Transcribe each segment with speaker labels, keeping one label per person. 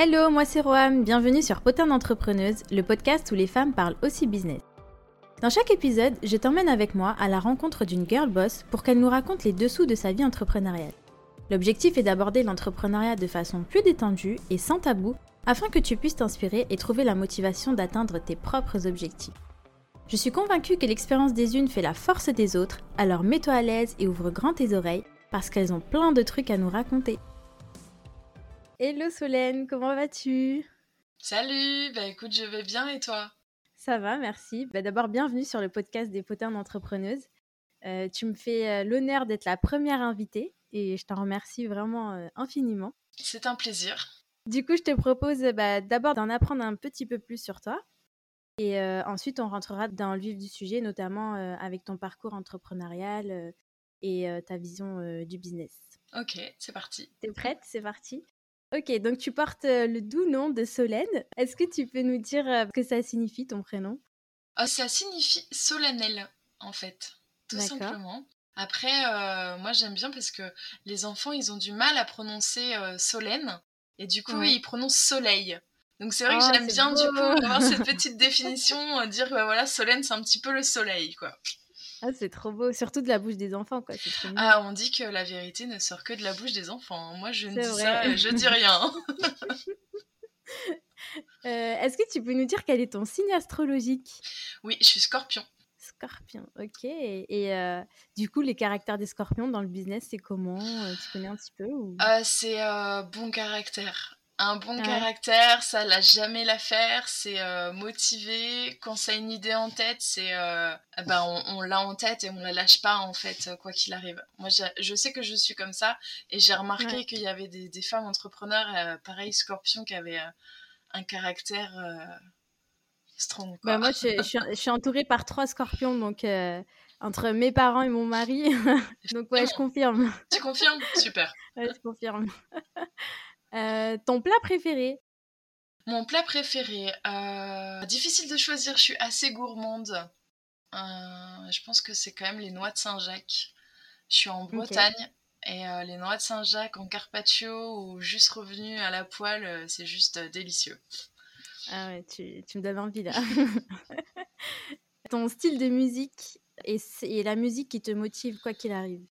Speaker 1: Hello, moi c'est Roam, bienvenue sur Potin d'entrepreneuse, le podcast où les femmes parlent aussi business. Dans chaque épisode, je t'emmène avec moi à la rencontre d'une girl boss pour qu'elle nous raconte les dessous de sa vie entrepreneuriale. L'objectif est d'aborder l'entrepreneuriat de façon plus détendue et sans tabou afin que tu puisses t'inspirer et trouver la motivation d'atteindre tes propres objectifs. Je suis convaincue que l'expérience des unes fait la force des autres, alors mets-toi à l'aise et ouvre grand tes oreilles parce qu'elles ont plein de trucs à nous raconter. Hello Solène, comment vas-tu?
Speaker 2: Salut, bah écoute, je vais bien et toi?
Speaker 1: Ça va, merci. Bah, D'abord, bienvenue sur le podcast des potins d'entrepreneuses. Euh, tu me fais euh, l'honneur d'être la première invitée et je t'en remercie vraiment euh, infiniment.
Speaker 2: C'est un plaisir.
Speaker 1: Du coup, je te propose bah, d'abord d'en apprendre un petit peu plus sur toi et ensuite on rentrera dans le vif du sujet, notamment avec ton parcours entrepreneurial et ta vision du business.
Speaker 2: Ok, c'est parti.
Speaker 1: T'es prête? C'est parti? Ok, donc tu portes le doux nom de Solène. Est-ce que tu peux nous dire ce que ça signifie ton prénom?
Speaker 2: Oh, Ça signifie solennel, en fait, tout simplement. Après, moi j'aime bien parce que les enfants, ils ont du mal à prononcer Solène, et du coup, ils prononcent soleil. Donc c'est vrai que oh, j'aime bien du coup avoir cette petite définition, dire que bah, voilà, Solène, c'est un petit peu le soleil, quoi.
Speaker 1: Ah, c'est trop beau, surtout de la bouche des enfants, quoi.
Speaker 2: ah, on dit que la vérité ne sort que de la bouche des enfants. Moi, je ne dis ça, je dis rien.
Speaker 1: Euh, est-ce que tu peux nous dire quel est ton signe astrologique?
Speaker 2: Oui, je suis scorpion.
Speaker 1: Scorpion, ok. Et, euh, du coup, les caractères des scorpions dans le business, c'est comment? Euh, Tu connais un petit peu
Speaker 2: C'est bon caractère un bon caractère, ça lâche jamais l'affaire, c'est euh, motivé. Quand ça a une idée en tête, c'est euh, eh ben on, l'a en tête et on la lâche pas en fait, quoi qu'il arrive. Moi, je sais que je suis comme ça et j'ai remarqué qu'il y avait des, femmes entrepreneurs, euh, pareil Scorpion, qui avaient un caractère strong.
Speaker 1: Bah, moi, je, suis entourée par trois Scorpions, donc entre mes parents et mon mari. donc ouais, je confirme.
Speaker 2: Tu confirmes? Super.
Speaker 1: ouais, je confirme. Euh, ton plat préféré?
Speaker 2: Mon plat préféré, euh, difficile de choisir, je suis assez gourmande. Euh, je pense que c'est quand même les noix de Saint-Jacques. Je suis en Bretagne et les noix de Saint-Jacques en carpaccio ou juste revenu à la poêle, c'est juste délicieux.
Speaker 1: Ah ouais, tu, me donnes envie là. Ton style de musique et, et la musique qui te motive quoi qu'il arrive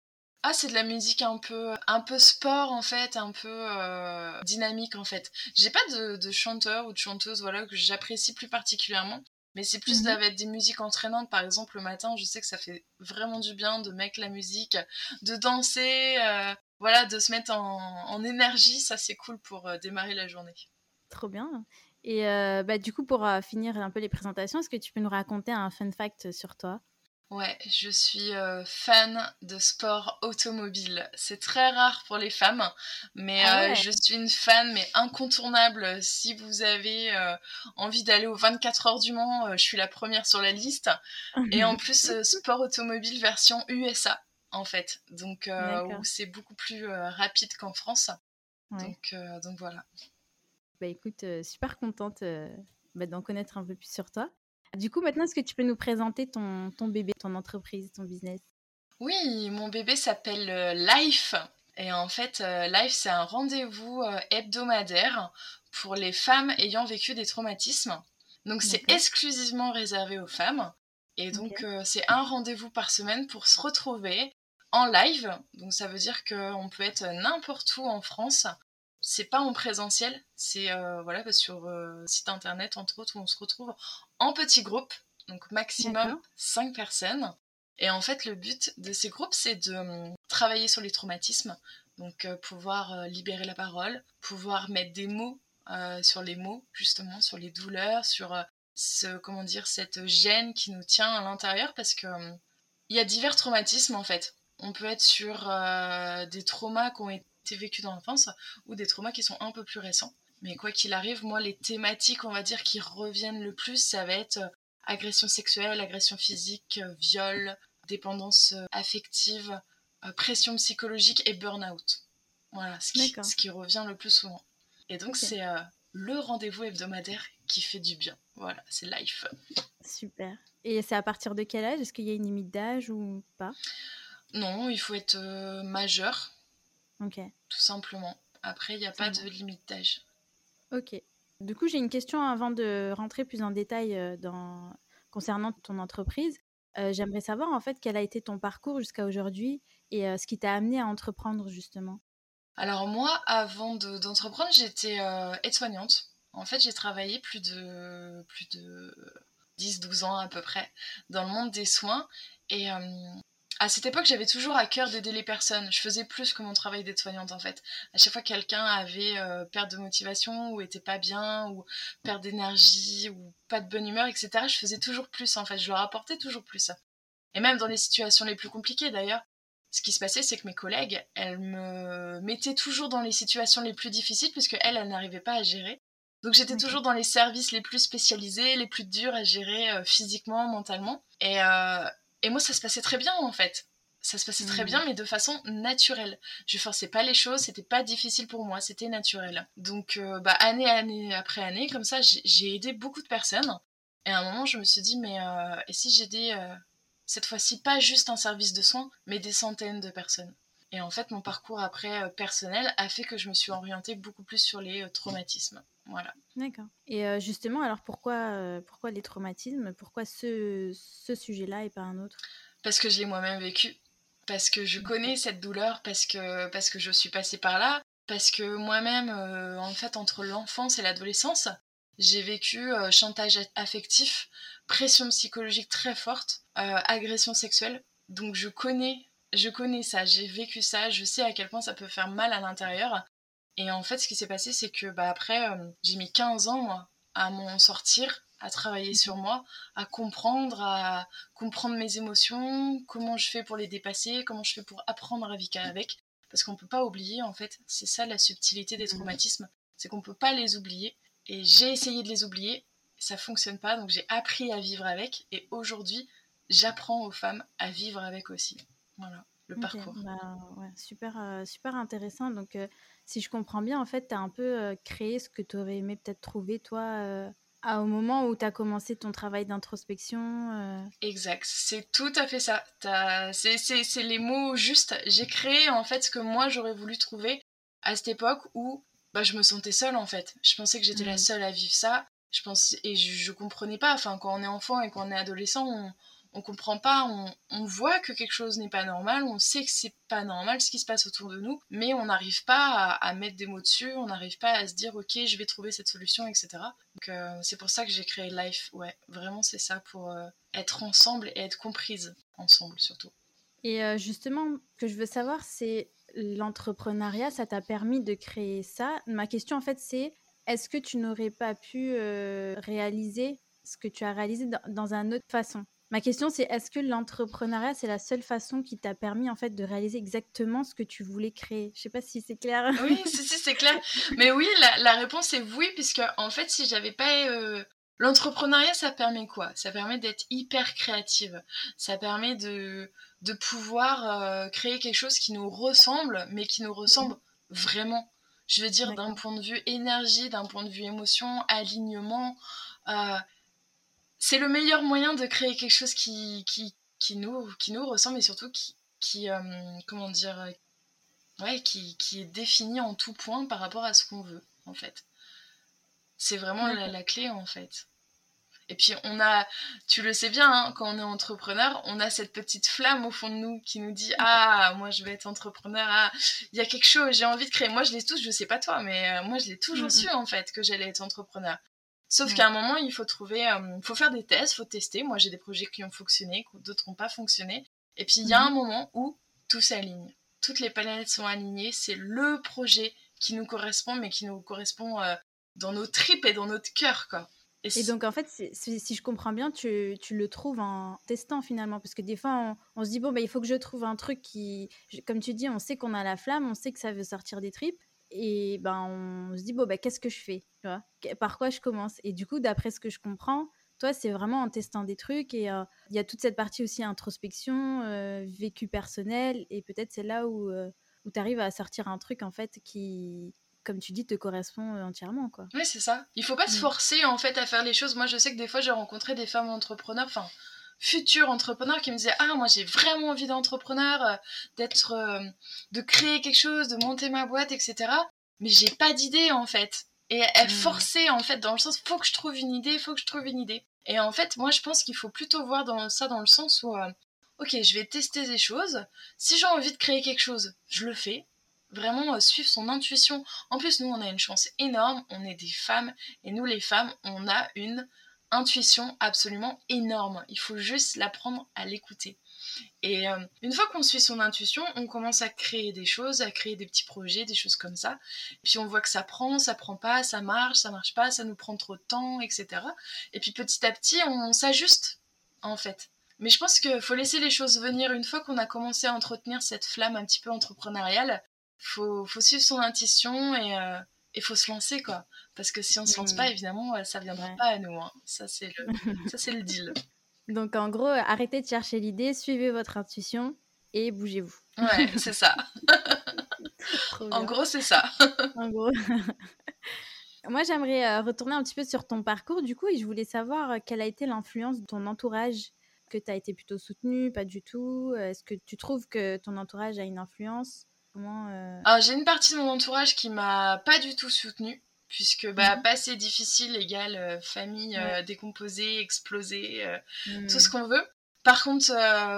Speaker 2: ah, c'est de la musique un peu, un peu sport en fait, un peu euh, dynamique en fait. J'ai pas de, chanteur ou de chanteuse voilà que j'apprécie plus particulièrement, mais c'est plus mmh des musiques entraînantes. Par exemple, le matin, je sais que ça fait vraiment du bien de mettre la musique, de danser, euh, voilà, de se mettre en, énergie. Ça, c'est cool pour euh, démarrer la journée.
Speaker 1: Trop bien. Et bah, du coup, pour finir un peu les présentations, est-ce que tu peux nous raconter un fun fact sur toi?
Speaker 2: Ouais, je suis euh, fan de sport automobile. C'est très rare pour les femmes, mais ah euh, je suis une fan, mais incontournable. Si vous avez euh, envie d'aller aux 24 heures du Mans, je suis la première sur la liste. Et en plus, sport automobile version USA, en fait. Donc, où c'est beaucoup plus rapide qu'en France. Donc, donc voilà.
Speaker 1: Bah écoute, super contente bah, d'en connaître un peu plus sur toi. Du coup, maintenant, est-ce que tu peux nous présenter ton, ton bébé, ton entreprise, ton business?
Speaker 2: Oui, mon bébé s'appelle euh, Life. Et en fait, euh, Life, c'est un rendez-vous euh, hebdomadaire pour les femmes ayant vécu des traumatismes. Donc, c'est exclusivement réservé aux femmes. Et donc, c'est un rendez-vous par semaine pour se retrouver en live. Donc, ça veut dire qu'on peut être n'importe où en France c'est pas en présentiel, c'est euh, voilà sur euh, site internet entre autres où on se retrouve en petits groupes, donc maximum 5 personnes. Et en fait, le but de ces groupes, c'est de hum, travailler sur les traumatismes, donc euh, pouvoir libérer la parole, pouvoir mettre des mots sur les mots, justement, sur les douleurs, sur ce, comment dire, cette gêne qui nous tient à l'intérieur, parce que hum, il y a divers traumatismes en fait. On peut être sur des traumas qui ont été vécu dans l'enfance ou des traumas qui sont un peu plus récents. Mais quoi qu'il arrive, moi, les thématiques, on va dire, qui reviennent le plus, ça va être euh, agression sexuelle, agression physique, euh, viol, dépendance euh, affective, pression psychologique et burn-out. Voilà, ce qui, ce qui, revient le plus souvent. Et donc, c'est le rendez-vous hebdomadaire qui fait du bien. Voilà, c'est life.
Speaker 1: Super. Et c'est à partir de quel âge? Est-ce qu'il y a une limite d'âge ou pas?
Speaker 2: Non, il faut être majeur
Speaker 1: Ok.
Speaker 2: Tout simplement. Après, il n'y a pas de limite d'âge.
Speaker 1: Ok. Du coup, j'ai une question avant de rentrer plus en détail dans... concernant ton entreprise. J'aimerais savoir en fait quel a été ton parcours jusqu'à aujourd'hui et ce qui t'a amené à entreprendre justement?
Speaker 2: Alors moi, avant d'entreprendre, j'étais aide-soignante. En fait, j'ai travaillé plus de, plus de 10-12 ans à peu près dans le monde des soins. Et à cette époque, j'avais toujours à cœur d'aider les personnes. Je faisais plus que mon travail d'aide-soignante en fait. À chaque fois que quelqu'un avait euh, perte de motivation ou était pas bien ou perte d'énergie ou pas de bonne humeur, etc., je faisais toujours plus en fait. Je leur apportais toujours plus. Et même dans les situations les plus compliquées d'ailleurs, ce qui se passait, c'est que mes collègues, elles me mettaient toujours dans les situations les plus difficiles puisque elles, elles n'arrivaient pas à gérer. Donc j'étais toujours dans les services les plus spécialisés, les plus durs à gérer euh, physiquement, mentalement. Et, euh, et moi, ça se passait très bien en fait. Ça se passait très mmh. bien, mais de façon naturelle. Je forçais pas les choses, c'était pas difficile pour moi, c'était naturel. Donc, euh, bah, année, année après année, comme ça, j'ai aidé beaucoup de personnes. Et à un moment, je me suis dit, mais euh, et si j'aidais euh, cette fois-ci pas juste un service de soins, mais des centaines de personnes? Et en fait, mon parcours après personnel a fait que je me suis orientée beaucoup plus sur les traumatismes. Voilà.
Speaker 1: D'accord. Et euh, justement, alors pourquoi, euh, pourquoi les traumatismes? Pourquoi ce, ce sujet-là et pas un autre?
Speaker 2: Parce que je l'ai moi-même vécu. Parce que je connais cette douleur, parce que, parce que je suis passée par là. Parce que moi-même, euh, en fait, entre l'enfance et l'adolescence, j'ai vécu chantage affectif, pression psychologique très forte, agression sexuelle. Donc je connais, je connais ça, j'ai vécu ça, je sais à quel point ça peut faire mal à l'intérieur. Et en fait, ce qui s'est passé, c'est que bah, après, euh, j'ai mis 15 ans à m'en sortir, à travailler sur moi, à comprendre, à comprendre mes émotions, comment je fais pour les dépasser, comment je fais pour apprendre à vivre avec. Parce qu'on ne peut pas oublier, en fait, c'est ça la subtilité des mmh. traumatismes, c'est qu'on ne peut pas les oublier. Et j'ai essayé de les oublier, ça fonctionne pas, donc j'ai appris à vivre avec. Et aujourd'hui, j'apprends aux femmes à vivre avec aussi. Voilà le parcours.
Speaker 1: Bah, super, euh, super intéressant. Donc, euh, si je comprends bien, en fait, tu as un peu euh, créé ce que tu aurais aimé peut-être trouver, toi, au moment où tu as commencé ton travail d'introspection.
Speaker 2: Exact, c'est tout à fait ça. C'est les mots justes. J'ai créé, en fait, ce que moi, j'aurais voulu trouver à cette époque où bah, je me sentais seule, en fait. Je pensais que j'étais la seule à vivre ça. Je pense, et je, je comprenais pas. Enfin, quand on est enfant et quand on est adolescent, on on comprend pas, on, voit que quelque chose n'est pas normal, on sait que c'est pas normal ce qui se passe autour de nous, mais on n'arrive pas à, mettre des mots dessus, on n'arrive pas à se dire ok je vais trouver cette solution, etc. Donc euh, c'est pour ça que j'ai créé Life, ouais, vraiment c'est ça pour euh, être ensemble et être comprise ensemble surtout.
Speaker 1: Et euh, justement, ce que je veux savoir, c'est l'entrepreneuriat, ça t'a permis de créer ça. Ma question en fait c'est est-ce que tu n'aurais pas pu réaliser ce que tu as réalisé dans, dans une autre façon? Ma question, c'est est-ce que l'entrepreneuriat, c'est la seule façon qui t'a permis en fait de réaliser exactement ce que tu voulais créer? Je sais pas si c'est clair.
Speaker 2: Oui, si, si, c'est clair. Mais oui, la, réponse est oui, puisque en fait, si j'avais pas. Euh, l'entrepreneuriat, ça permet quoi? Ça permet d'être hyper créative. Ça permet de, de pouvoir euh, créer quelque chose qui nous ressemble, mais qui nous ressemble vraiment. Je veux dire, d'un point de vue énergie, d'un point de vue émotion, alignement. Euh, c'est le meilleur moyen de créer quelque chose qui, qui, qui, nous, qui nous ressemble et surtout qui, qui euh, comment dire, ouais, qui, qui, est défini en tout point par rapport à ce qu'on veut, en fait. C'est vraiment la, clé, en fait. Et puis, on a, tu le sais bien, hein, quand on est entrepreneur, on a cette petite flamme au fond de nous qui nous dit Ah, moi je vais être entrepreneur, ah, il y a quelque chose, j'ai envie de créer. Moi je l'ai tous, je sais pas toi, mais euh, moi je l'ai toujours su en fait que j'allais être entrepreneur. Sauf qu'à un moment, il faut trouver, euh, faut faire des tests, faut tester. Moi, j'ai des projets qui ont fonctionné, d'autres n'ont pas fonctionné. Et puis, il y a un moment où tout s'aligne. Toutes les planètes sont alignées. C'est le projet qui nous correspond, mais qui nous correspond euh, dans nos tripes et dans notre cœur, quoi.
Speaker 1: Et, donc, en fait, si je comprends bien, tu, tu, le trouves en testant finalement. Parce que des fois, on, se dit, bon, bah, il faut que je trouve un truc qui. Comme tu dis, on sait qu'on a la flamme, on sait que ça veut sortir des tripes et ben on se dit bon ben qu'est-ce que je fais? tu vois? Par quoi je commence? Et du coup d'après ce que je comprends toi c'est vraiment en testant des trucs et euh, il y a toute cette partie aussi introspection euh, vécu personnel et peut-être c'est là où euh, où tu arrives à sortir un truc en fait qui comme tu dis te correspond entièrement quoi.
Speaker 2: Oui c'est ça. Il faut pas se mm. forcer en fait à faire les choses. Moi je sais que des fois j'ai rencontré des femmes entrepreneurs enfin futurs entrepreneurs qui me disaient ah moi j'ai vraiment envie d'entrepreneur euh, d'être euh, de créer quelque chose de monter ma boîte etc mais j'ai pas d'idée en fait Et elle mm. forçait en fait dans le sens faut que je trouve une idée, faut que je trouve une idée. Et en fait, moi je pense qu'il faut plutôt voir dans ça dans le sens où euh, ok, je vais tester des choses. Si j'ai envie de créer quelque chose, je le fais. Vraiment suivre son intuition. En plus, nous on a une chance énorme, on est des femmes et nous les femmes, on a une intuition absolument énorme. Il faut juste l'apprendre à l'écouter. Et euh, une fois qu'on suit son intuition, on commence à créer des choses, à créer des petits projets, des choses comme ça. Puis on voit que ça prend, ça prend pas, ça marche, ça marche pas, ça nous prend trop de temps, etc. Et puis petit à petit, on, s'ajuste, en fait. Mais je pense qu'il faut laisser les choses venir une fois qu'on a commencé à entretenir cette flamme un petit peu entrepreneuriale. Faut, faut suivre son intuition et euh, il faut se lancer quoi parce que si on se lance pas mmh. évidemment ça viendra pas à nous hein. ça c'est le ça c'est le deal
Speaker 1: donc en gros, arrêtez de chercher l'idée, suivez votre intuition et bougez-vous.
Speaker 2: Ouais, c'est ça. en gros, c'est ça. en gros.
Speaker 1: Moi, j'aimerais euh, retourner un petit peu sur ton parcours, du coup, et je voulais savoir euh, quelle a été l'influence de ton entourage, que tu as été plutôt soutenu, pas du tout? Euh, est-ce que tu trouves que ton entourage a une influence?
Speaker 2: Comment Alors, j'ai une partie de mon entourage qui m'a pas du tout soutenue puisque bah, mmh. passé difficile égale euh, famille euh, décomposée, explosée, euh, tout ce mmh. qu'on veut. Par contre,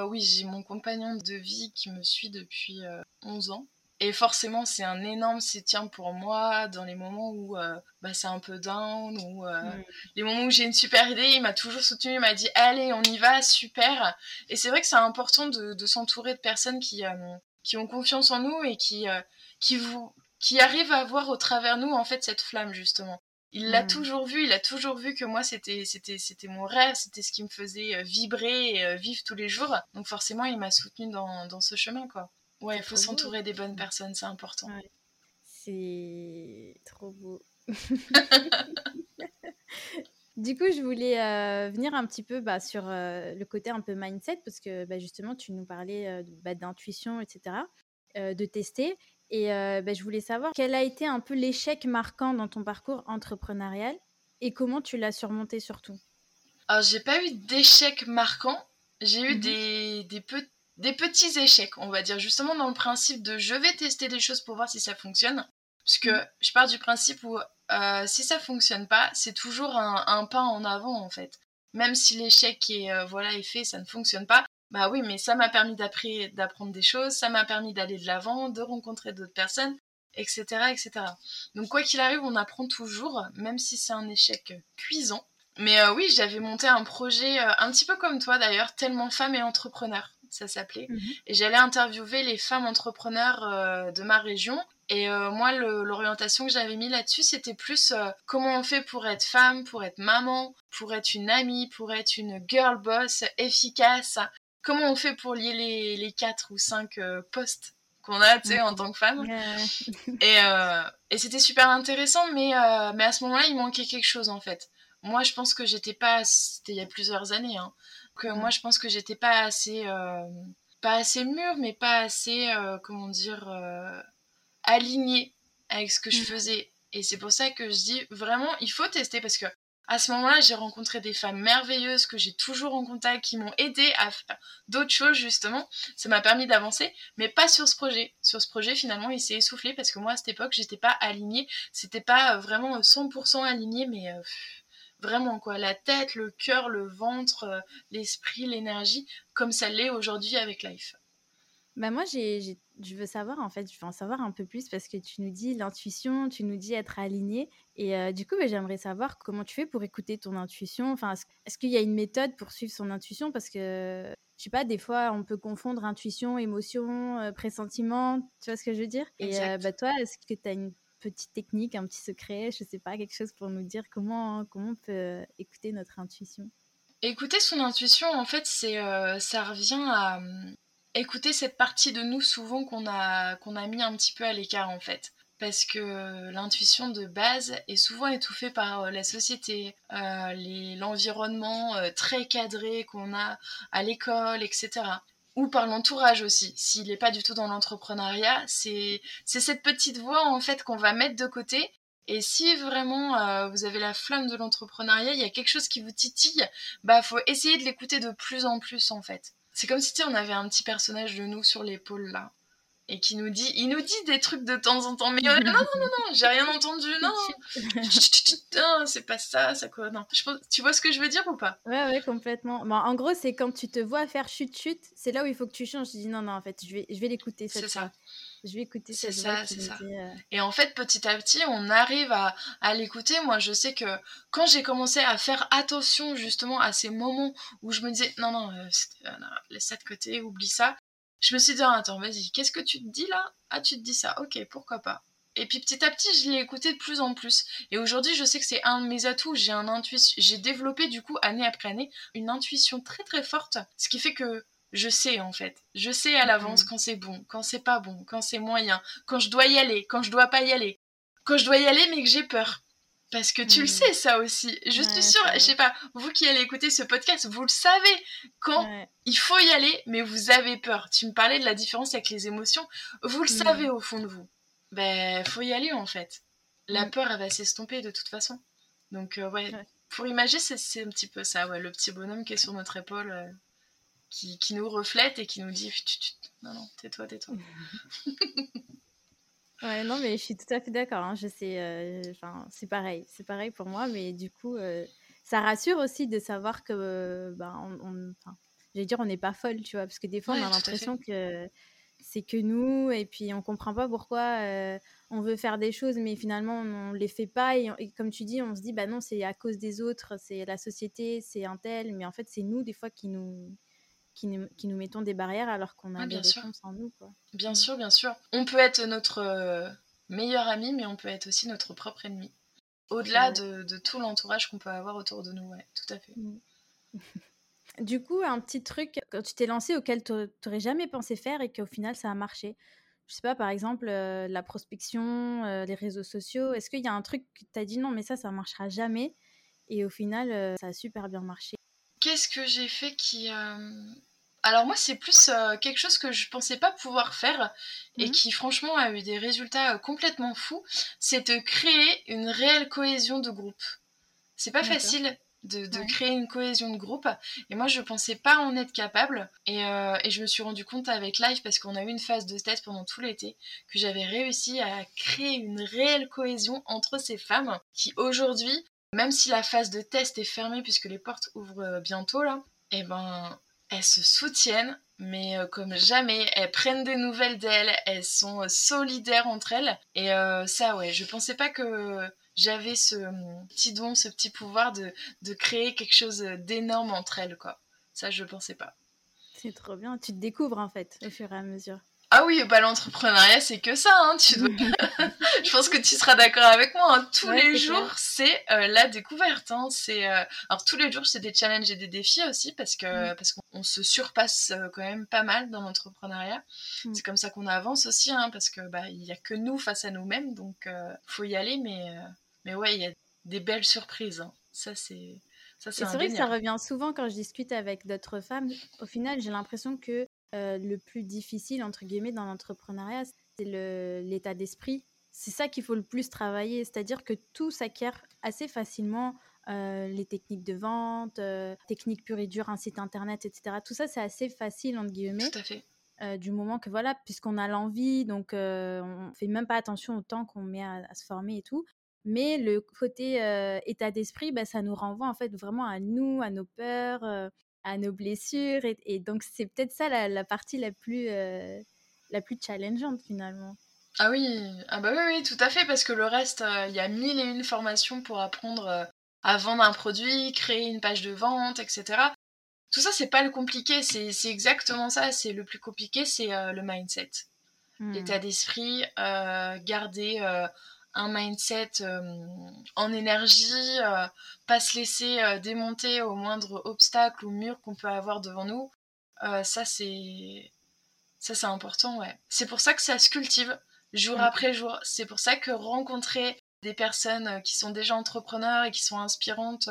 Speaker 2: oui, j'ai mon compagnon de vie qui me suit depuis 11 ans. Et forcément, c'est un énorme soutien pour moi dans les moments où bah, c'est un peu down, ou les moments où j'ai une super idée, il m'a toujours soutenu, il m'a dit allez, on y va, super. Et c'est vrai que c'est important de, de s'entourer de personnes qui, qui ont confiance en nous et qui, qui, vous, qui arrive à voir au travers nous en fait cette flamme justement. Il l'a hmm. toujours vu, il a toujours vu que moi c'était c'était c'était mon rêve, c'était ce qui me faisait euh, vibrer et euh, vivre tous les jours. Donc forcément, il m'a soutenu dans, dans, ce chemin quoi. Ouais, il faut s'entourer des bonnes personnes, c'est important.
Speaker 1: C'est trop beau. Du coup, je voulais euh, venir un petit peu bah, sur le côté un peu mindset, parce que bah, justement, tu nous parlais bah, d'intuition, etc., de tester. Et euh, bah, je voulais savoir quel a été un peu l'échec marquant dans ton parcours entrepreneurial et comment tu l'as surmonté surtout?
Speaker 2: Alors, j'ai pas eu d'échec marquant, j'ai eu mmh des, des, des, petits échecs, on va dire, justement dans le principe de je vais tester des choses pour voir si ça fonctionne. Parce que mmh. je pars du principe où euh, si ça fonctionne pas, c'est toujours un, un, pas en avant en fait. Même si l'échec est, euh, voilà, est fait, ça ne fonctionne pas, bah oui, mais ça m'a permis d'apprendre des choses, ça m'a permis d'aller de l'avant, de rencontrer d'autres personnes, etc., etc. Donc quoi qu'il arrive, on apprend toujours, même si c'est un échec cuisant. Mais euh, oui, j'avais monté un projet euh, un petit peu comme toi d'ailleurs, tellement femme et entrepreneur, ça s'appelait. Mhm. Et j'allais interviewer les femmes entrepreneurs euh, de ma région. Et moi, l'orientation que j'avais mis là-dessus, c'était plus comment on fait pour être femme, pour être maman, pour être une amie, pour être une girl boss efficace, comment on fait pour lier les, les quatre ou cinq euh, postes qu'on a, tu sais, en tant que femme. et, euh, et c'était super intéressant, mais, euh, mais à ce moment-là, il manquait quelque chose, en fait. Moi, je pense que j'étais pas... C'était il y a plusieurs années, hein. Que moi, je pense que j'étais pas assez... pas assez mûre, mais pas assez, comment dire, alignée avec ce que je mm. faisais. Et c'est pour ça que je dis, vraiment, il faut tester, parce que à ce moment-là, j'ai rencontré des femmes merveilleuses que j'ai toujours en contact, qui m'ont aidé à faire d'autres choses justement. Ça m'a permis d'avancer, mais pas sur ce projet. Sur ce projet, finalement, il s'est essoufflé parce que moi, à cette époque, j'étais pas alignée. C'était pas euh, vraiment 100% aligné, mais euh, vraiment quoi. La tête, le cœur, le ventre, euh, l'esprit, l'énergie, comme ça l'est aujourd'hui avec Life.
Speaker 1: Bah moi, j'ai, je veux savoir, en fait, je veux en savoir un peu plus parce que tu nous dis l'intuition, tu nous dis être aligné. Et euh, du coup, bah, j'aimerais savoir comment tu fais pour écouter ton intuition. Enfin, est-ce, qu'il y a une méthode pour suivre son intuition? Parce que, je sais pas, des fois, on peut confondre intuition, émotion, euh, pressentiment. Tu vois ce que je veux dire? Et euh, bah, toi, est-ce que tu as une petite technique, un petit secret, je sais pas, quelque chose pour nous dire comment, comment on peut écouter notre intuition?
Speaker 2: Écouter son intuition, en fait, c'est, ça revient à écouter cette partie de nous souvent qu'on a, qu'on a mis un petit peu à l'écart en fait. Parce que l'intuition de base est souvent étouffée par euh, la société, euh, l'environnement euh, très cadré qu'on a à l'école, etc. Ou par l'entourage aussi. S'il n'est pas du tout dans l'entrepreneuriat, c'est cette petite voix en fait qu'on va mettre de côté et si vraiment vous avez la flamme de l'entrepreneuriat, il y a quelque chose qui vous titille, bah faut essayer de l'écouter de plus en plus en fait. C'est comme si on avait un petit personnage de nous sur l'épaule là. et qui nous dit, il nous dit des trucs de temps en temps, mais euh, non, non, non, non, j'ai rien entendu, non, non c'est pas ça, ça quoi, non. Je tu vois ce que je veux dire ou pas?
Speaker 1: Ouais, ouais, complètement. Bon, en gros, c'est quand tu te vois faire chut chut, c'est là où il faut que tu changes. Tu dis non, non, en fait, je vais, je vais l'écouter
Speaker 2: C'est ça.
Speaker 1: Je vais écouter
Speaker 2: C'est ça, c'est ça. Euh, et en fait, petit à petit, on arrive à, à l'écouter. Moi, je sais que quand j'ai commencé à faire attention justement à ces moments où je me disais non, non, euh, laisse ça de côté, oublie ça, je me suis dit, attends, vas-y, qu'est-ce que tu te dis là? Ah, tu te dis ça, ok, pourquoi pas. Et puis petit à petit, je l'ai écouté de plus en plus. Et aujourd'hui, je sais que c'est un de mes atouts. J'ai un intuition, j'ai développé du coup année après année une intuition très très forte, ce qui fait que je sais en fait. Je sais à l'avance mhm. quand c'est bon, quand c'est pas bon, quand c'est moyen, quand je dois y aller, quand je dois pas y aller, quand je dois y aller mais que j'ai peur. Parce que tu le sais, ça aussi. Je suis sûre, je sais pas, vous qui allez écouter ce podcast, vous le savez, quand il faut y aller, mais vous avez peur. Tu me parlais de la différence avec les émotions, vous le savez au fond de vous. Ben, faut y aller en fait. La peur, elle va s'estomper de toute façon. Donc, euh, ouais, pour imaginer, c'est un petit peu ça, ouais, le petit bonhomme qui est sur notre épaule, euh, qui, qui, nous reflète et qui nous dit Non, non, tais-toi, tais-toi.
Speaker 1: Ouais, non, mais je suis tout à fait d'accord. Hein. Je sais, euh, c'est pareil, c'est pareil pour moi, mais du coup, euh, ça rassure aussi de savoir que, ben, on, j'allais dire, on n'est pas folle, tu vois, parce que des fois, on a l'impression que c'est que nous, et puis on comprend pas pourquoi euh, on veut faire des choses, mais finalement, on, ne les fait pas, et, comme tu dis, on se dit, bah non, c'est à cause des autres, c'est la société, c'est un tel, mais en fait, c'est nous, des fois, qui nous, qui nous, qui nous mettons des barrières alors qu'on a bien des sûr. réponses en nous. Quoi.
Speaker 2: Bien mm. sûr, bien sûr. On peut être notre euh, meilleur ami, mais on peut être aussi notre propre ennemi. Au-delà de, de, tout l'entourage qu'on peut avoir autour de nous, ouais, tout à fait. Mm.
Speaker 1: du coup, un petit truc, quand tu t'es lancé auquel tu n'aurais jamais pensé faire et qu'au final ça a marché. Je sais pas, par exemple, euh, la prospection, euh, les réseaux sociaux. Est-ce qu'il y a un truc que tu as dit non, mais ça, ça marchera jamais Et au final, ça a super bien marché?
Speaker 2: Qu'est-ce que j'ai fait qui. Euh, alors, moi, c'est plus euh, quelque chose que je pensais pas pouvoir faire et mmh. qui, franchement, a eu des résultats euh, complètement fous. C'est de créer une réelle cohésion de groupe. C'est pas facile de, créer une cohésion de groupe. Et moi, je pensais pas en être capable. Et, et je me suis rendu compte avec Live, parce qu'on a eu une phase de test pendant tout l'été, que j'avais réussi à créer une réelle cohésion entre ces femmes qui, aujourd'hui, même si la phase de test est fermée puisque les portes ouvrent euh, bientôt là, eh ben elles se soutiennent, mais euh, comme jamais, elles prennent des nouvelles d'elles, elles sont euh, solidaires entre elles. Et ça, ouais, je pensais pas que j'avais ce petit don, ce petit pouvoir de, de créer quelque chose d'énorme entre elles, quoi. Ça, je pensais pas.
Speaker 1: C'est trop bien, tu te découvres en fait au fur et à mesure.
Speaker 2: Ah oui, bah l'entrepreneuriat c'est que ça. Hein, tu je pense que tu seras d'accord avec moi. Hein. Tous les jours c'est euh, la découverte. Hein. C'est euh, alors tous les jours c'est des challenges et des défis aussi parce que mm. parce qu'on se surpasse euh, quand même pas mal dans l'entrepreneuriat. Mm. C'est comme ça qu'on avance aussi parce que bah il y a que nous face à nous-mêmes donc faut y aller mais mais ouais il y a des belles surprises. Ça c'est
Speaker 1: ça c'est vrai que ça revient souvent quand je discute avec d'autres femmes. Au final j'ai l'impression que euh, le plus difficile, entre guillemets, dans l'entrepreneuriat, c'est l'état d'esprit. C'est ça qu'il faut le plus travailler, c'est-à-dire que tout s'acquiert assez facilement. Euh, les techniques de vente, euh, techniques pures et dures, un site internet, etc. Tout ça, c'est assez facile, entre guillemets.
Speaker 2: Tout à fait.
Speaker 1: du moment que voilà, puisqu'on a l'envie, donc on fait même pas attention au temps qu'on met à, se former et tout. Mais le côté état d'esprit, bah, ça nous renvoie en fait vraiment à nous, à nos peurs, à nos blessures. Et, donc, c'est peut-être ça la, partie la plus, euh, la plus challengeante finalement.
Speaker 2: Ah oui, ah bah oui, oui, tout à fait, parce que le reste, euh, il y a mille et une formations pour apprendre euh, à vendre un produit, créer une page de vente, etc. Tout ça, c'est pas le compliqué, c'est exactement ça. C'est le plus compliqué, c'est le mindset, mmh. l'état d'esprit, garder un mindset euh, en énergie, euh, pas se laisser euh, démonter au moindre obstacle ou mur qu'on peut avoir devant nous. ça c'est ça c'est important, ouais. C'est pour ça que ça se cultive jour après jour. C'est pour ça que rencontrer des personnes qui sont déjà entrepreneurs et qui sont inspirantes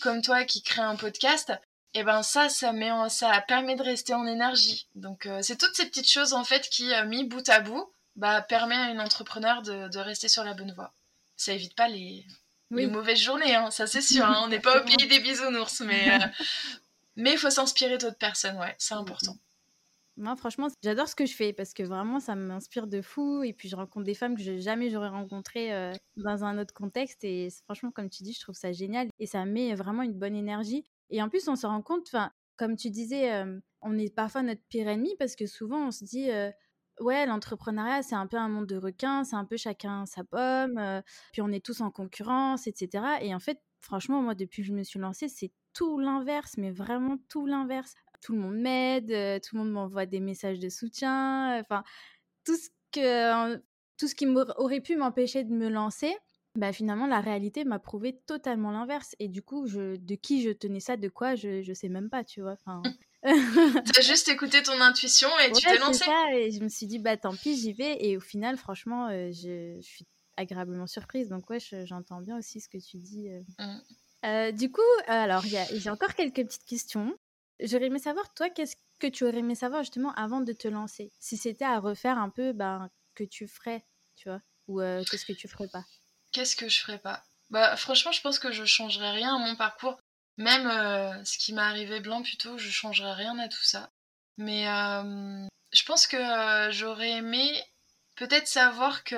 Speaker 2: comme toi qui créent un podcast, et eh ben ça, ça, met ça permet de rester en énergie. Donc c'est toutes ces petites choses en fait qui, mis bout à bout, bah, permet à une entrepreneur de, rester sur la bonne voie. Ça évite pas les, mauvaises journées, hein, ça c'est sûr. Hein. on n'est pas au pays des bisounours, mais euh, mais il faut s'inspirer d'autres personnes, ouais, c'est important.
Speaker 1: Moi, franchement, j'adore ce que je fais parce que vraiment, ça m'inspire de fou. Et puis, je rencontre des femmes que jamais j'aurais rencontrées euh, dans un autre contexte. Et franchement, comme tu dis, je trouve ça génial. Et ça met vraiment une bonne énergie. Et en plus, on se rend compte, comme tu disais, euh, on est parfois notre pire ennemi parce que souvent, on se dit. Euh, ouais, l'entrepreneuriat, c'est un peu un monde de requins, c'est un peu chacun sa pomme, puis on est tous en concurrence, etc. Et en fait, franchement, moi, depuis que je me suis lancée, c'est tout l'inverse, mais vraiment tout l'inverse tout le monde m'aide, euh, tout le monde m'envoie des messages de soutien, enfin tout ce que tout ce qui aurait pu m'empêcher de me lancer, bah finalement la réalité m'a prouvé totalement l'inverse et du coup de qui je tenais ça, de quoi je je sais même pas, tu vois. Enfin.
Speaker 2: T'as juste écouté ton intuition et tu t'es lancé.
Speaker 1: Ça, et je me suis dit bah tant pis j'y vais et au final franchement euh, je, je, suis agréablement surprise donc ouais j'entends bien aussi ce que tu dis. Euh. Mmh. du coup, alors j'ai encore quelques petites questions. J'aurais aimé savoir, toi, qu'est-ce que tu aurais aimé savoir justement avant de te lancer? Si c'était à refaire un peu, ben, que tu ferais, tu vois? Ou euh, qu'est-ce que tu ferais pas?
Speaker 2: Qu'est-ce que je ferais pas? Bah, franchement, je pense que je changerais rien à mon parcours. Même euh, ce qui m'est arrivé blanc plutôt, je changerais rien à tout ça. Mais euh, je pense que j'aurais aimé peut-être savoir que,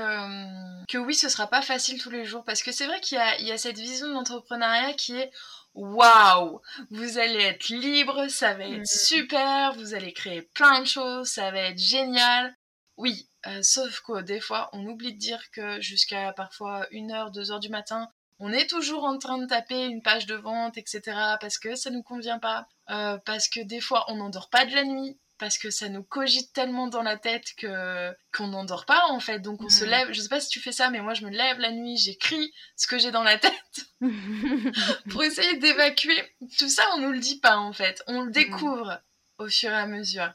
Speaker 2: que oui, ce sera pas facile tous les jours. Parce que c'est vrai qu'il y, y a, cette vision de l'entrepreneuriat qui est waouh, vous allez être libre, ça va être mm. super, vous allez créer plein de choses, ça va être génial. Oui, euh, sauf que des fois, on oublie de dire que jusqu'à parfois 1h, 2h du matin, on est toujours en train de taper une page de vente, etc. parce que ça nous convient pas, euh, parce que des fois, on n'endort pas de la nuit, parce que ça nous cogite tellement dans la tête que qu'on n'endort pas en fait. Donc on se lève, je sais pas si tu fais ça, mais moi je me lève la nuit, j'écris ce que j'ai dans la tête pour essayer d'évacuer. Tout ça on nous le dit pas en fait, on le découvre au fur et à mesure.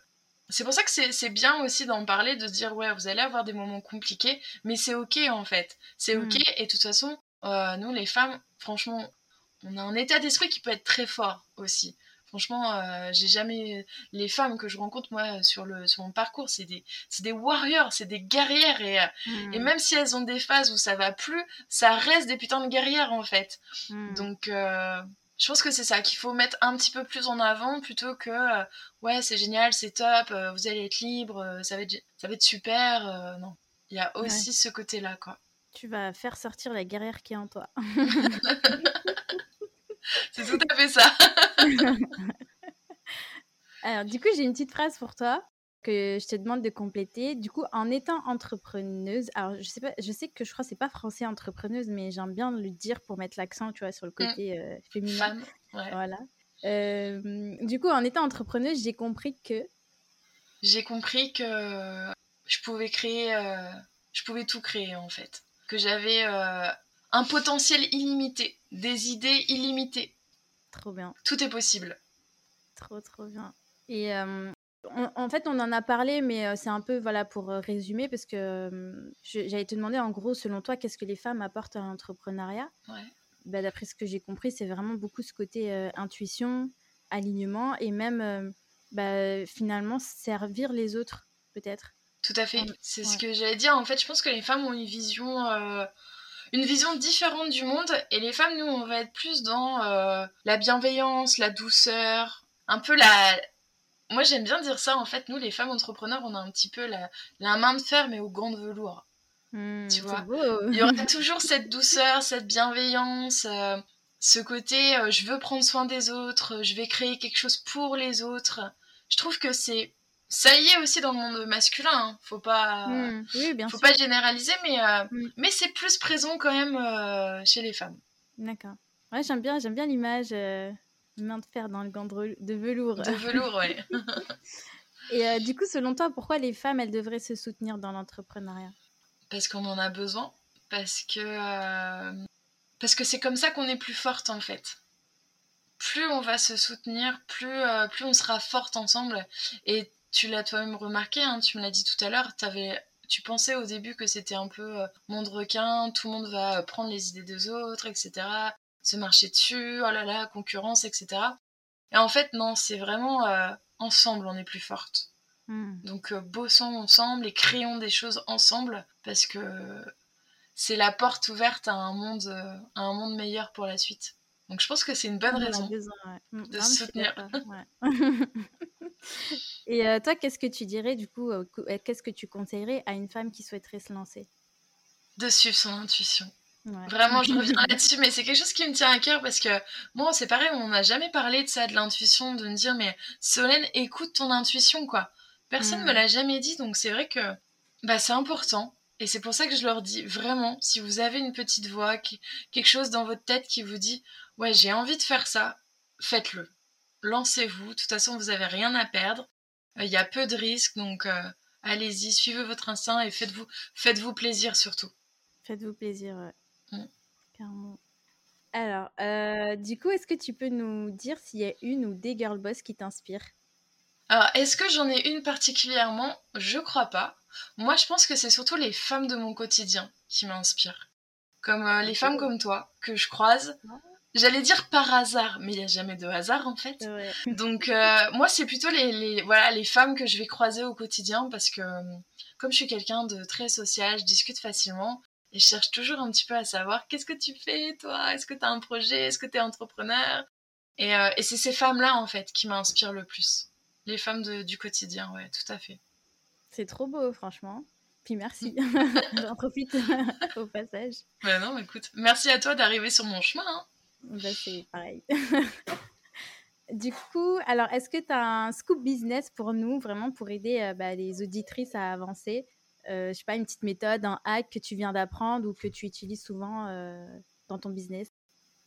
Speaker 2: C'est pour ça que c'est bien aussi d'en parler, de dire ouais vous allez avoir des moments compliqués, mais c'est ok en fait, c'est ok et de toute façon euh, nous les femmes, franchement, on a un état d'esprit qui peut être très fort aussi. Franchement, euh, j'ai jamais. Les femmes que je rencontre, moi, sur, le, sur mon parcours, c'est des, des warriors, c'est des guerrières. Et, euh, hmm. et même si elles ont des phases où ça va plus, ça reste des putains de guerrières, en fait. Hmm. Donc, euh, je pense que c'est ça qu'il faut mettre un petit peu plus en avant plutôt que ouais, c'est génial, c'est top, vous allez être libre, ça, va être, ça va être super. non, il y a aussi ce côté-là, quoi.
Speaker 1: Tu vas faire sortir la guerrière qui est en toi.
Speaker 2: C'est tout à fait ça.
Speaker 1: Alors, du coup, j'ai une petite phrase pour toi que je te demande de compléter. Du coup, en étant entrepreneuse, alors je sais pas, je sais que je crois que c'est pas français entrepreneuse, mais j'aime bien le dire pour mettre l'accent, tu vois, sur le mm. côté euh, féminin. Voilà. Euh, du coup, en étant entrepreneuse, j'ai compris que.
Speaker 2: J'ai compris que je pouvais créer, euh, je pouvais tout créer en fait. Que j'avais un potentiel illimité, des idées illimitées.
Speaker 1: Trop bien.
Speaker 2: Tout est possible.
Speaker 1: Trop, trop bien. Et euh, en fait, on en a parlé, mais euh, c'est un peu voilà pour euh, résumer, parce que j'allais te demander en gros, selon toi, qu'est-ce que les femmes apportent à l'entrepreneuriat?
Speaker 2: Ouais.
Speaker 1: bah, D'après ce que j'ai compris, c'est vraiment beaucoup ce côté intuition, alignement, et même bah, finalement servir les autres, peut-être.
Speaker 2: Tout à fait. C'est ce que j'allais dire. En fait, je pense que les femmes ont une vision une vision différente du monde. Et les femmes, nous, on va être plus dans euh, la bienveillance, la douceur, un peu la. Moi, j'aime bien dire ça. En fait, nous, les femmes entrepreneurs, on a un petit peu la, la main de fer, mais au gants de velours.
Speaker 1: Hmm, tu vois?
Speaker 2: Il y aura toujours cette douceur, cette bienveillance, euh, ce côté euh, je veux prendre soin des autres, je vais créer quelque chose pour les autres. Je trouve que c'est ça y est aussi dans le monde masculin. Hein. Faut pas,
Speaker 1: mmh.
Speaker 2: faut pas généraliser, mais euh, mmh. mais c'est plus présent quand même euh, chez les femmes.
Speaker 1: D'accord. Ouais, j'aime bien, j'aime bien l'image euh, main de fer dans le gant de velours.
Speaker 2: De velours, ouais.
Speaker 1: Et du coup, selon toi, pourquoi les femmes elles devraient se soutenir dans l'entrepreneuriat?
Speaker 2: Parce qu'on en a besoin, parce que parce que c'est comme ça qu'on est plus forte en fait plus on va se soutenir, plus, plus on sera forte ensemble. Et tu l'as toi-même remarqué, hein, tu me l'as dit tout à l'heure, tu pensais au début que c'était un peu euh, monde requin, tout le monde va prendre les idées des autres, etc. Se marcher dessus, oh là là, concurrence, etc. Et en fait, non, c'est vraiment euh, ensemble, on est plus forte. Hmm. Donc euh, bossons ensemble et créons des choses ensemble parce que c'est la porte ouverte à un monde, à un monde meilleur pour la suite. Donc je pense que c'est une bonne raison de se soutenir.
Speaker 1: Et toi, qu'est-ce que tu dirais du coup Qu'est-ce que tu conseillerais à une femme qui souhaiterait se lancer?
Speaker 2: De suivre son intuition. Vraiment, je reviens là-dessus, mais c'est quelque chose qui me tient à cœur parce que moi, c'est pareil, on n'a jamais parlé de ça, de l'intuition, de me dire, mais Solène, écoute ton intuition, quoi. Personne ne me l'a jamais dit, donc c'est vrai que bah, c'est important. Et c'est pour ça que je leur dis vraiment, si vous avez une petite voix, quelque chose dans votre tête qui vous dit Ouais, j'ai envie de faire ça, faites-le. Lancez-vous. De toute façon, vous n'avez rien à perdre. Euh, il y a peu de risques, donc euh, allez-y, suivez votre instinct et faites-vous faites -vous plaisir surtout.
Speaker 1: Faites-vous plaisir, ouais. Mm. Alors, euh, du coup, est-ce que tu peux nous dire s'il y a une ou des girl boss qui t'inspirent?
Speaker 2: Alors, est-ce que j'en ai une particulièrement? Je crois pas. Moi, je pense que c'est surtout les femmes de mon quotidien qui m'inspirent. Comme les femmes comme toi, que je croise. J'allais dire par hasard, mais il n'y a jamais de hasard en fait. Donc, euh, moi, c'est plutôt les, voilà, les femmes que je vais croiser au quotidien parce que, comme je suis quelqu'un de très social, je discute facilement. Et je cherche toujours un petit peu à savoir qu'est-ce que tu fais, toi? Est-ce que tu as un projet? Est-ce que tu es entrepreneur? Et, euh, et c'est ces femmes-là, en fait, qui m'inspirent le plus. Les femmes du quotidien, ouais, tout à fait.
Speaker 1: C'est trop beau, franchement. Puis merci. J'en profite au passage.
Speaker 2: Bah non, écoute, merci à toi d'arriver sur mon chemin. Hein.
Speaker 1: Bah, c'est pareil. du coup, alors, est-ce que tu as un scoop business pour nous, vraiment pour aider euh, bah, les auditrices à avancer? Euh, Je sais pas, une petite méthode, un hack que tu viens d'apprendre ou que tu utilises souvent euh, dans ton business?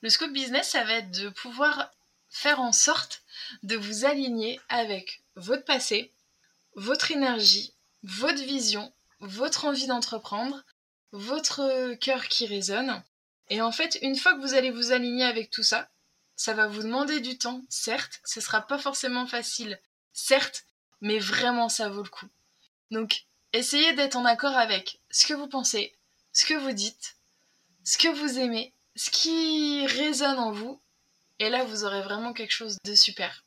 Speaker 2: Le scoop business, ça va être de pouvoir faire en sorte de vous aligner avec votre passé, votre énergie, votre vision, votre envie d'entreprendre, votre cœur qui résonne. Et en fait, une fois que vous allez vous aligner avec tout ça, ça va vous demander du temps, certes, ce sera pas forcément facile, certes, mais vraiment ça vaut le coup. Donc, essayez d'être en accord avec ce que vous pensez, ce que vous dites, ce que vous aimez, ce qui résonne en vous et là, vous aurez vraiment quelque chose de super.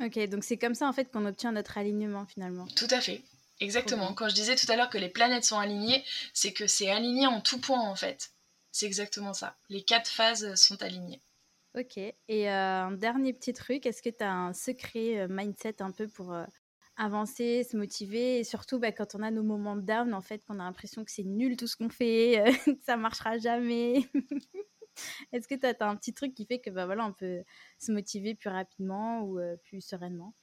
Speaker 1: Ok, donc c'est comme ça en fait qu'on obtient notre alignement finalement.
Speaker 2: Tout à fait. Exactement. Quand je disais tout à l'heure que les planètes sont alignées, c'est que c'est aligné en tout point en fait. C'est exactement ça. Les quatre phases sont alignées.
Speaker 1: Ok. Et euh, un dernier petit truc, est-ce que tu as un secret euh, mindset un peu pour euh, avancer, se motiver? Et surtout bah, quand on a nos moments de down, en fait, qu'on a l'impression que c'est nul tout ce qu'on fait, que ça marchera jamais Est-ce que tu as, un petit truc qui fait que bah, voilà, on peut se motiver plus rapidement ou plus sereinement?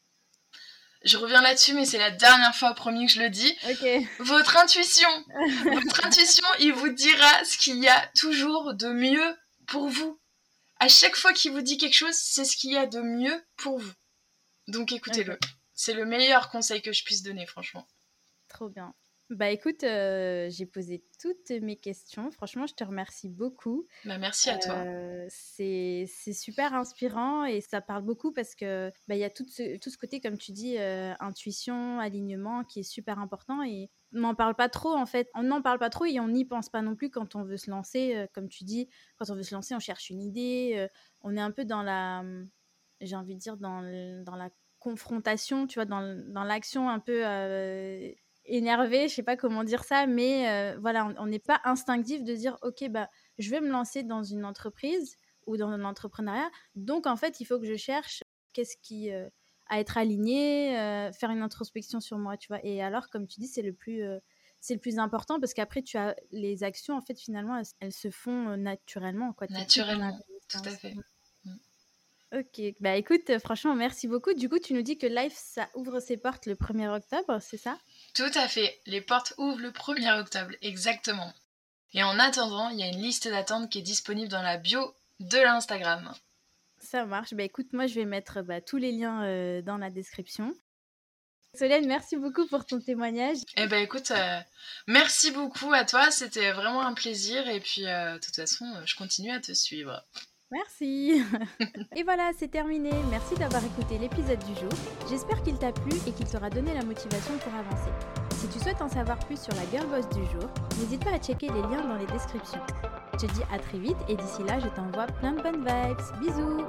Speaker 2: Je reviens là-dessus, mais c'est la dernière fois, promis que je le dis. Votre intuition, votre intuition, il vous dira ce qu'il y a toujours de mieux pour vous. À chaque fois qu'il vous dit quelque chose, c'est ce qu'il y a de mieux pour vous. Donc écoutez-le. C'est le meilleur conseil que je puisse donner, franchement.
Speaker 1: Trop bien. Bah écoute, euh, j'ai posé toutes mes questions. Franchement, je te remercie beaucoup.
Speaker 2: Bah, merci à toi.
Speaker 1: Euh, c'est super inspirant et ça parle beaucoup parce que bah, il y a tout ce, tout ce côté, comme tu dis, euh, intuition, alignement qui est super important et on n'en parle pas trop en fait. On n'en parle pas trop et on n'y pense pas non plus quand on veut se lancer. comme tu dis, quand on veut se lancer, on cherche une idée. on est un peu dans la, j'ai envie de dire, dans, dans la confrontation, tu vois, dans, dans l'action un peu énervé, je sais pas comment dire ça, mais euh, voilà, on n'est pas instinctif de dire ok bah je vais me lancer dans une entreprise ou dans un entrepreneuriat, donc en fait il faut que je cherche qu'est-ce qui euh, à être aligné, euh, faire une introspection sur moi, tu vois. Et alors comme tu dis c'est le plus c'est le plus important parce qu'après tu as les actions en fait finalement elles, se font naturellement quoi.
Speaker 2: Naturellement, tout à fait.
Speaker 1: Ok, bah écoute, franchement, merci beaucoup. Du coup, tu nous dis que Life, ça ouvre ses portes le 1er octobre, c'est ça?
Speaker 2: Tout à fait, les portes ouvrent le 1er octobre, exactement. Et en attendant, il y a une liste d'attente qui est disponible dans la bio de l'Instagram.
Speaker 1: Ça marche, bah écoute, moi je vais mettre bah, tous les liens euh, dans la description. Solène, merci beaucoup pour ton témoignage.
Speaker 2: Eh ben écoute, euh, merci beaucoup à toi, c'était vraiment un plaisir et puis euh, de toute façon, je continue à te suivre.
Speaker 1: Merci. et voilà, c'est terminé. Merci d'avoir écouté l'épisode du jour. J'espère qu'il t'a plu et qu'il t'aura donné la motivation pour avancer. Si tu souhaites en savoir plus sur la Girl Boss du jour, n'hésite pas à checker les liens dans les descriptions. Je te dis à très vite et d'ici là, je t'envoie plein de bonnes vibes. Bisous